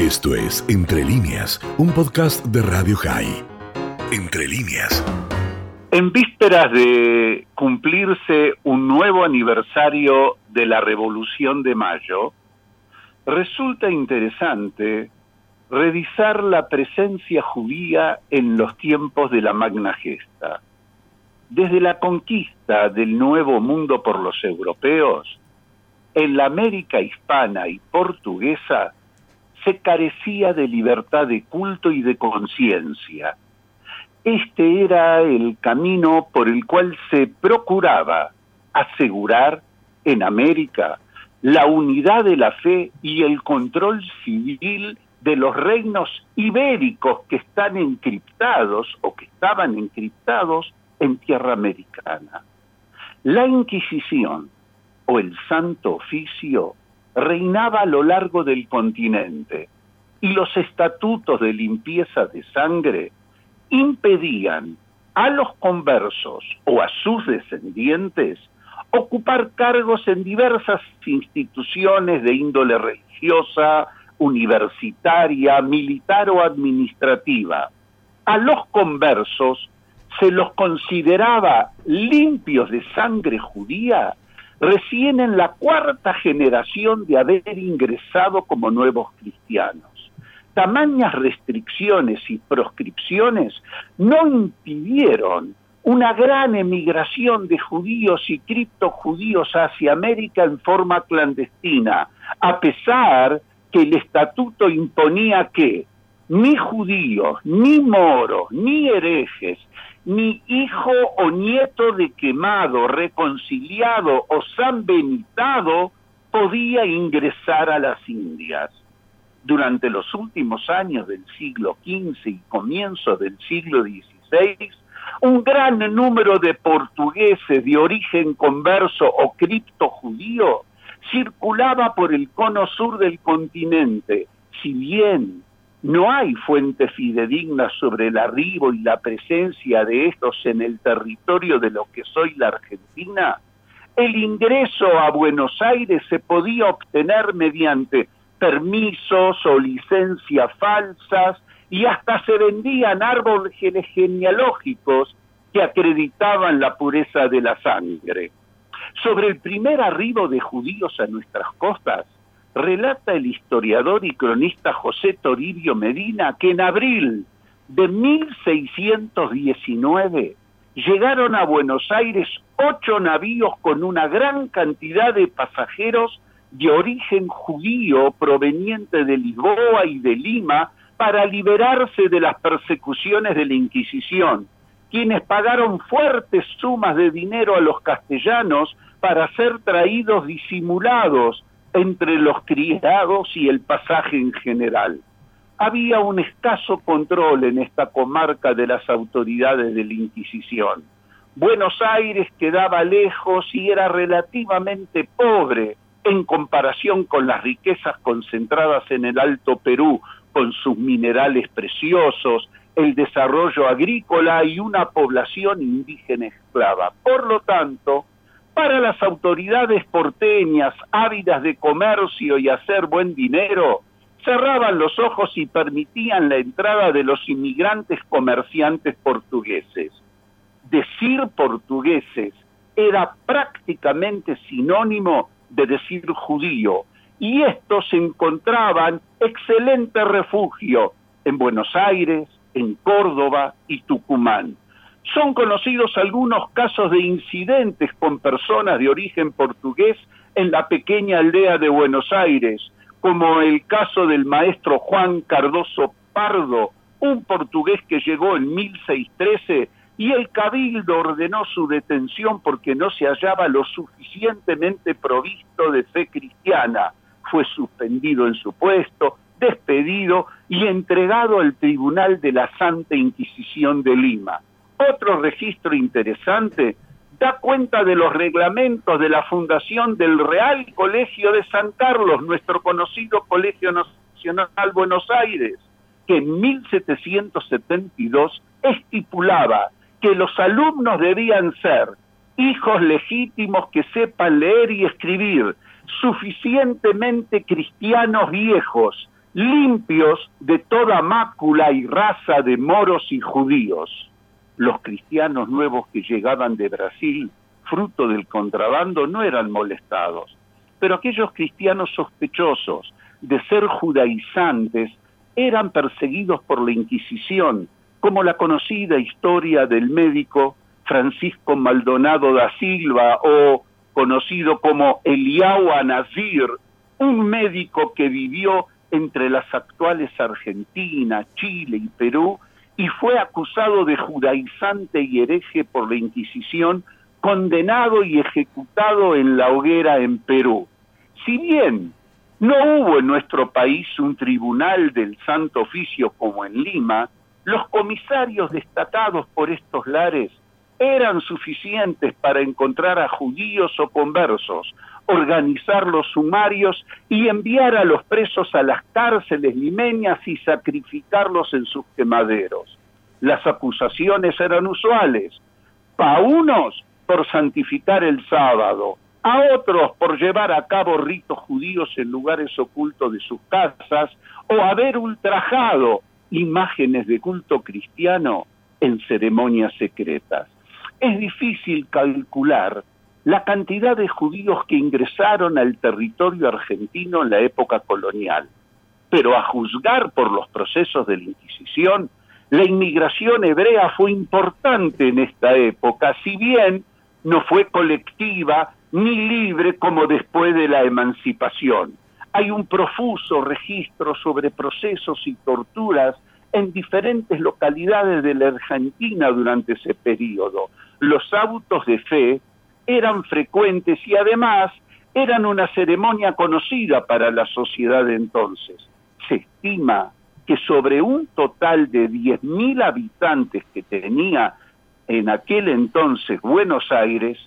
Esto es Entre líneas, un podcast de Radio High. Entre líneas. En vísperas de cumplirse un nuevo aniversario de la Revolución de Mayo, resulta interesante revisar la presencia judía en los tiempos de la Magna Gesta. Desde la conquista del Nuevo Mundo por los europeos, en la América hispana y portuguesa se carecía de libertad de culto y de conciencia. Este era el camino por el cual se procuraba asegurar en América la unidad de la fe y el control civil de los reinos ibéricos que están encriptados o que estaban encriptados en tierra americana. La Inquisición o el Santo Oficio reinaba a lo largo del continente y los estatutos de limpieza de sangre impedían a los conversos o a sus descendientes ocupar cargos en diversas instituciones de índole religiosa, universitaria, militar o administrativa. A los conversos se los consideraba limpios de sangre judía recién en la cuarta generación de haber ingresado como nuevos cristianos. Tamañas restricciones y proscripciones no impidieron una gran emigración de judíos y criptojudíos hacia América en forma clandestina, a pesar que el estatuto imponía que ni judíos, ni moros, ni herejes, ni hijo o nieto de quemado, reconciliado o sanbenitado podía ingresar a las Indias. Durante los últimos años del siglo XV y comienzo del siglo XVI, un gran número de portugueses de origen converso o criptojudío circulaba por el cono sur del continente, si bien no hay fuentes fidedignas sobre el arribo y la presencia de estos en el territorio de lo que soy la Argentina. El ingreso a Buenos Aires se podía obtener mediante permisos o licencias falsas y hasta se vendían árboles genealógicos que acreditaban la pureza de la sangre. Sobre el primer arribo de judíos a nuestras costas, relata el historiador y cronista José Toribio Medina que en abril de 1619 llegaron a Buenos Aires ocho navíos con una gran cantidad de pasajeros de origen judío proveniente de Lisboa y de Lima para liberarse de las persecuciones de la Inquisición, quienes pagaron fuertes sumas de dinero a los castellanos para ser traídos disimulados entre los criados y el pasaje en general. Había un escaso control en esta comarca de las autoridades de la Inquisición. Buenos Aires quedaba lejos y era relativamente pobre en comparación con las riquezas concentradas en el Alto Perú, con sus minerales preciosos, el desarrollo agrícola y una población indígena esclava. Por lo tanto, para las autoridades porteñas ávidas de comercio y hacer buen dinero, cerraban los ojos y permitían la entrada de los inmigrantes comerciantes portugueses. Decir portugueses era prácticamente sinónimo de decir judío, y estos encontraban excelente refugio en Buenos Aires, en Córdoba y Tucumán. Son conocidos algunos casos de incidentes con personas de origen portugués en la pequeña aldea de Buenos Aires, como el caso del maestro Juan Cardoso Pardo, un portugués que llegó en 1613 y el cabildo ordenó su detención porque no se hallaba lo suficientemente provisto de fe cristiana. Fue suspendido en su puesto, despedido y entregado al Tribunal de la Santa Inquisición de Lima. Otro registro interesante da cuenta de los reglamentos de la fundación del Real Colegio de San Carlos, nuestro conocido Colegio Nacional Buenos Aires, que en 1772 estipulaba que los alumnos debían ser hijos legítimos que sepan leer y escribir, suficientemente cristianos viejos, limpios de toda mácula y raza de moros y judíos. Los cristianos nuevos que llegaban de Brasil, fruto del contrabando, no eran molestados, pero aquellos cristianos sospechosos de ser judaizantes eran perseguidos por la Inquisición, como la conocida historia del médico Francisco Maldonado da Silva o conocido como Eliau Anazir, un médico que vivió entre las actuales Argentina, Chile y Perú y fue acusado de judaizante y hereje por la Inquisición, condenado y ejecutado en la hoguera en Perú. Si bien no hubo en nuestro país un tribunal del Santo Oficio como en Lima, los comisarios destatados por estos lares eran suficientes para encontrar a judíos o conversos, organizar los sumarios y enviar a los presos a las cárceles limeñas y sacrificarlos en sus quemaderos. Las acusaciones eran usuales. A unos por santificar el sábado, a otros por llevar a cabo ritos judíos en lugares ocultos de sus casas o haber ultrajado imágenes de culto cristiano en ceremonias secretas. Es difícil calcular la cantidad de judíos que ingresaron al territorio argentino en la época colonial, pero a juzgar por los procesos de la Inquisición, la inmigración hebrea fue importante en esta época, si bien no fue colectiva ni libre como después de la emancipación. Hay un profuso registro sobre procesos y torturas en diferentes localidades de la Argentina durante ese periodo. Los autos de fe eran frecuentes y además eran una ceremonia conocida para la sociedad de entonces. Se estima que sobre un total de 10.000 habitantes que tenía en aquel entonces Buenos Aires,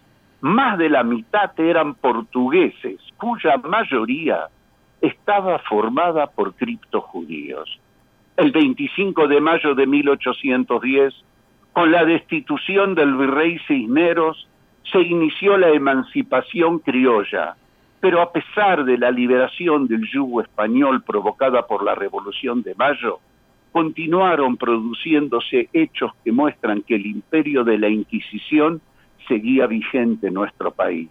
más de la mitad eran portugueses, cuya mayoría estaba formada por criptojudíos. El 25 de mayo de 1810, con la destitución del virrey Cisneros, se inició la emancipación criolla, pero a pesar de la liberación del yugo español provocada por la Revolución de Mayo, continuaron produciéndose hechos que muestran que el imperio de la Inquisición seguía vigente en nuestro país.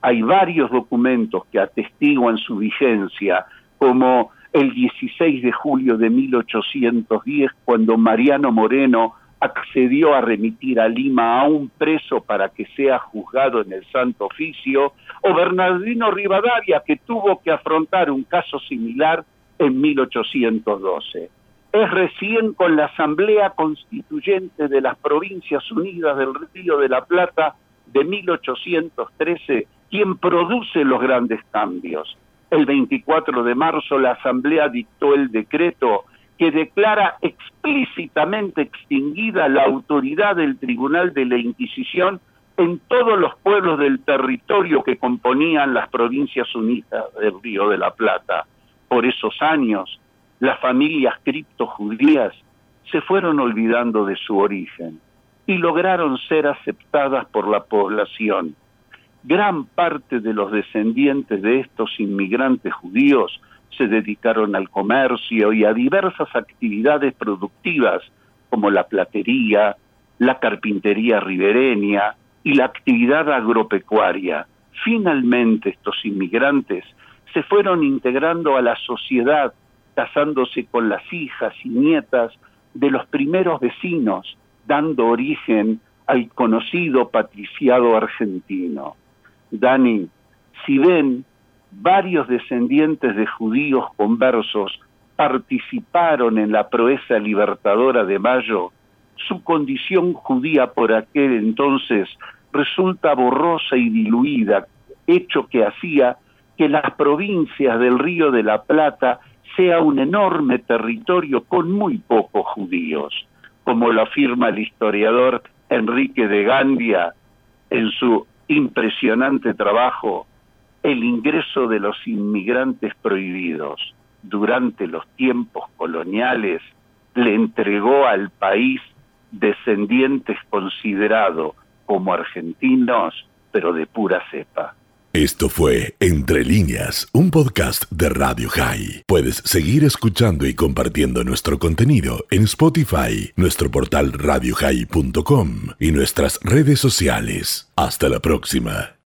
Hay varios documentos que atestiguan su vigencia, como el 16 de julio de 1810, cuando Mariano Moreno accedió a remitir a Lima a un preso para que sea juzgado en el Santo Oficio, o Bernardino Rivadavia, que tuvo que afrontar un caso similar en 1812. Es recién con la Asamblea Constituyente de las Provincias Unidas del Río de la Plata de 1813 quien produce los grandes cambios. El 24 de marzo la Asamblea dictó el decreto que declara explícitamente extinguida la autoridad del Tribunal de la Inquisición en todos los pueblos del territorio que componían las provincias unidas del Río de la Plata. Por esos años, las familias criptojudías se fueron olvidando de su origen y lograron ser aceptadas por la población. Gran parte de los descendientes de estos inmigrantes judíos se dedicaron al comercio y a diversas actividades productivas como la platería, la carpintería ribereña y la actividad agropecuaria. Finalmente estos inmigrantes se fueron integrando a la sociedad, casándose con las hijas y nietas de los primeros vecinos, dando origen al conocido patriciado argentino. Dani, si ven varios descendientes de judíos conversos participaron en la proeza libertadora de Mayo, su condición judía por aquel entonces resulta borrosa y diluida, hecho que hacía que las provincias del Río de la Plata sea un enorme territorio con muy pocos judíos, como lo afirma el historiador Enrique de Gandia en su impresionante trabajo el ingreso de los inmigrantes prohibidos durante los tiempos coloniales le entregó al país descendientes considerados como argentinos, pero de pura cepa. Esto fue Entre líneas, un podcast de Radio High. Puedes seguir escuchando y compartiendo nuestro contenido en Spotify, nuestro portal radiohigh.com y nuestras redes sociales. Hasta la próxima.